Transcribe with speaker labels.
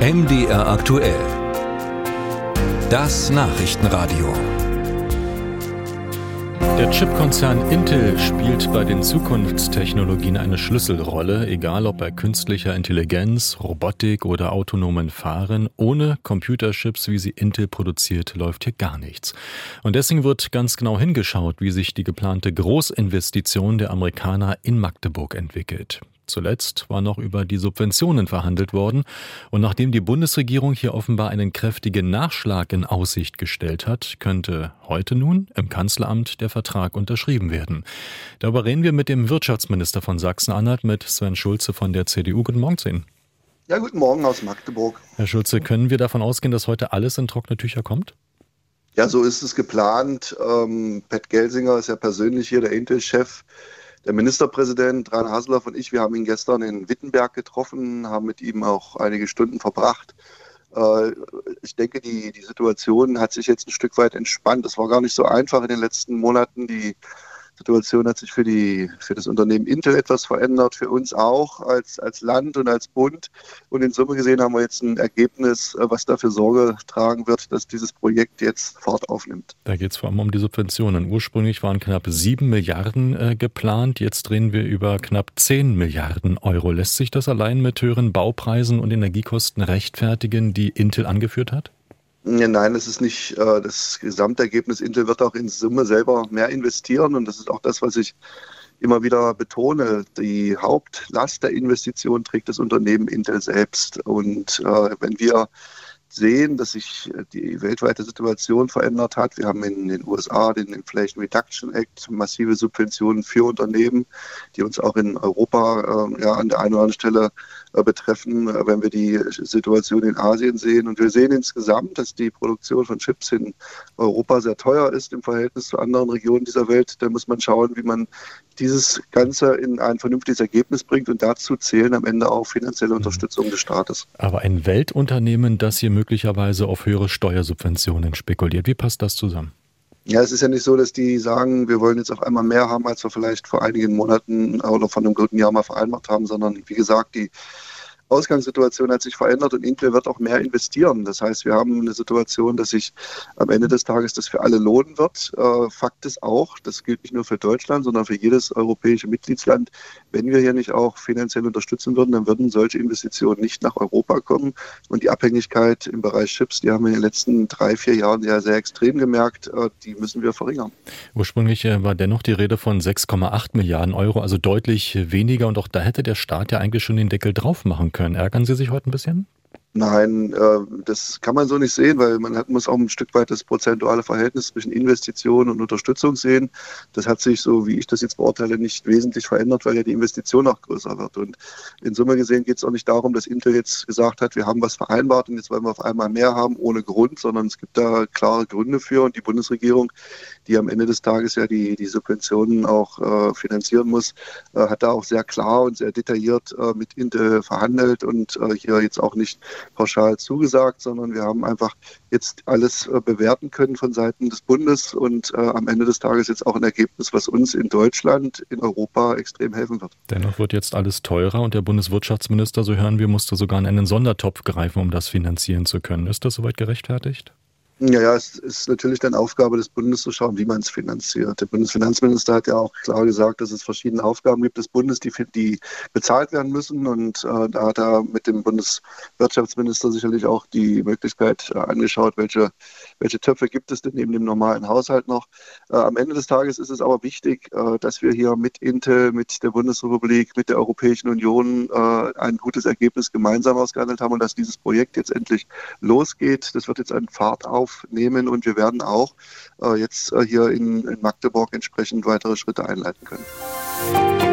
Speaker 1: MDR aktuell. Das Nachrichtenradio.
Speaker 2: Der Chipkonzern Intel spielt bei den Zukunftstechnologien eine Schlüsselrolle, egal ob bei künstlicher Intelligenz, Robotik oder autonomen Fahren. Ohne Computerchips, wie sie Intel produziert, läuft hier gar nichts. Und deswegen wird ganz genau hingeschaut, wie sich die geplante Großinvestition der Amerikaner in Magdeburg entwickelt. Zuletzt war noch über die Subventionen verhandelt worden. Und nachdem die Bundesregierung hier offenbar einen kräftigen Nachschlag in Aussicht gestellt hat, könnte heute nun im Kanzleramt der Vertrag unterschrieben werden. Darüber reden wir mit dem Wirtschaftsminister von Sachsen-Anhalt, mit Sven Schulze von der CDU. Guten Morgen zu Ihnen.
Speaker 3: Ja, guten Morgen aus Magdeburg.
Speaker 2: Herr Schulze, können wir davon ausgehen, dass heute alles in trockene Tücher kommt?
Speaker 3: Ja, so ist es geplant. Ähm, Pat Gelsinger ist ja persönlich hier der Intel-Chef. Der Ministerpräsident Rainer Haseloff und ich, wir haben ihn gestern in Wittenberg getroffen, haben mit ihm auch einige Stunden verbracht. Äh, ich denke, die, die Situation hat sich jetzt ein Stück weit entspannt. Es war gar nicht so einfach in den letzten Monaten, die Situation hat sich für, die, für das Unternehmen Intel etwas verändert, für uns auch als, als Land und als Bund. Und in Summe gesehen haben wir jetzt ein Ergebnis, äh, was dafür Sorge tragen wird, dass dieses Projekt jetzt Fahrt aufnimmt.
Speaker 2: Da geht es vor allem um die Subventionen. Ursprünglich waren knapp sieben Milliarden äh, geplant, jetzt reden wir über knapp zehn Milliarden Euro. Lässt sich das allein mit höheren Baupreisen und Energiekosten rechtfertigen, die Intel angeführt hat?
Speaker 3: Nein, das ist nicht äh, das Gesamtergebnis. Intel wird auch in Summe selber mehr investieren und das ist auch das, was ich immer wieder betone. Die Hauptlast der Investition trägt das Unternehmen Intel selbst. Und äh, wenn wir sehen, dass sich die weltweite Situation verändert hat. Wir haben in den USA den Inflation Reduction Act, massive Subventionen für Unternehmen, die uns auch in Europa äh, ja, an der einen oder anderen Stelle äh, betreffen, äh, wenn wir die Situation in Asien sehen. Und wir sehen insgesamt, dass die Produktion von Chips in Europa sehr teuer ist im Verhältnis zu anderen Regionen dieser Welt. Da muss man schauen, wie man dieses Ganze in ein vernünftiges Ergebnis bringt. Und dazu zählen am Ende auch finanzielle. Unterstützung des Staates.
Speaker 2: Aber ein Weltunternehmen, das hier möglicherweise auf höhere Steuersubventionen spekuliert, wie passt das zusammen?
Speaker 3: Ja, es ist ja nicht so, dass die sagen, wir wollen jetzt auf einmal mehr haben, als wir vielleicht vor einigen Monaten oder von einem guten Jahr mal vereinbart haben, sondern wie gesagt, die Ausgangssituation hat sich verändert und Intel wird auch mehr investieren. Das heißt, wir haben eine Situation, dass sich am Ende des Tages das für alle lohnen wird. Äh, Fakt ist auch, das gilt nicht nur für Deutschland, sondern für jedes europäische Mitgliedsland. Wenn wir hier nicht auch finanziell unterstützen würden, dann würden solche Investitionen nicht nach Europa kommen. Und die Abhängigkeit im Bereich Chips, die haben wir in den letzten drei, vier Jahren ja sehr extrem gemerkt, äh, die müssen wir verringern.
Speaker 2: Ursprünglich äh, war dennoch die Rede von 6,8 Milliarden Euro, also deutlich weniger. Und auch da hätte der Staat ja eigentlich schon den Deckel drauf machen können können. Ärgern Sie sich heute ein bisschen?
Speaker 3: Nein, äh, das kann man so nicht sehen, weil man hat, muss auch ein Stück weit das prozentuale Verhältnis zwischen Investition und Unterstützung sehen. Das hat sich, so wie ich das jetzt beurteile, nicht wesentlich verändert, weil ja die Investition auch größer wird. Und in Summe gesehen geht es auch nicht darum, dass Intel jetzt gesagt hat, wir haben was vereinbart und jetzt wollen wir auf einmal mehr haben ohne Grund, sondern es gibt da klare Gründe für. Und die Bundesregierung, die am Ende des Tages ja die, die Subventionen auch äh, finanzieren muss, äh, hat da auch sehr klar und sehr detailliert äh, mit Intel verhandelt und äh, hier jetzt auch nicht pauschal zugesagt, sondern wir haben einfach jetzt alles äh, bewerten können von Seiten des Bundes und äh, am Ende des Tages jetzt auch ein Ergebnis, was uns in Deutschland, in Europa extrem helfen wird.
Speaker 2: Dennoch wird jetzt alles teurer und der Bundeswirtschaftsminister, so hören wir, musste sogar in einen Sondertopf greifen, um das finanzieren zu können. Ist das soweit gerechtfertigt?
Speaker 3: Ja, ja, es ist natürlich dann Aufgabe des Bundes zu schauen, wie man es finanziert. Der Bundesfinanzminister hat ja auch klar gesagt, dass es verschiedene Aufgaben gibt des Bundes, die, die bezahlt werden müssen. Und äh, da hat er mit dem Bundeswirtschaftsminister sicherlich auch die Möglichkeit äh, angeschaut, welche, welche Töpfe gibt es denn neben dem normalen Haushalt noch. Äh, am Ende des Tages ist es aber wichtig, äh, dass wir hier mit Intel, mit der Bundesrepublik, mit der Europäischen Union äh, ein gutes Ergebnis gemeinsam ausgehandelt haben und dass dieses Projekt jetzt endlich losgeht. Das wird jetzt einen Fahrt auf aufnehmen und wir werden auch äh, jetzt äh, hier in, in Magdeburg entsprechend weitere Schritte einleiten können.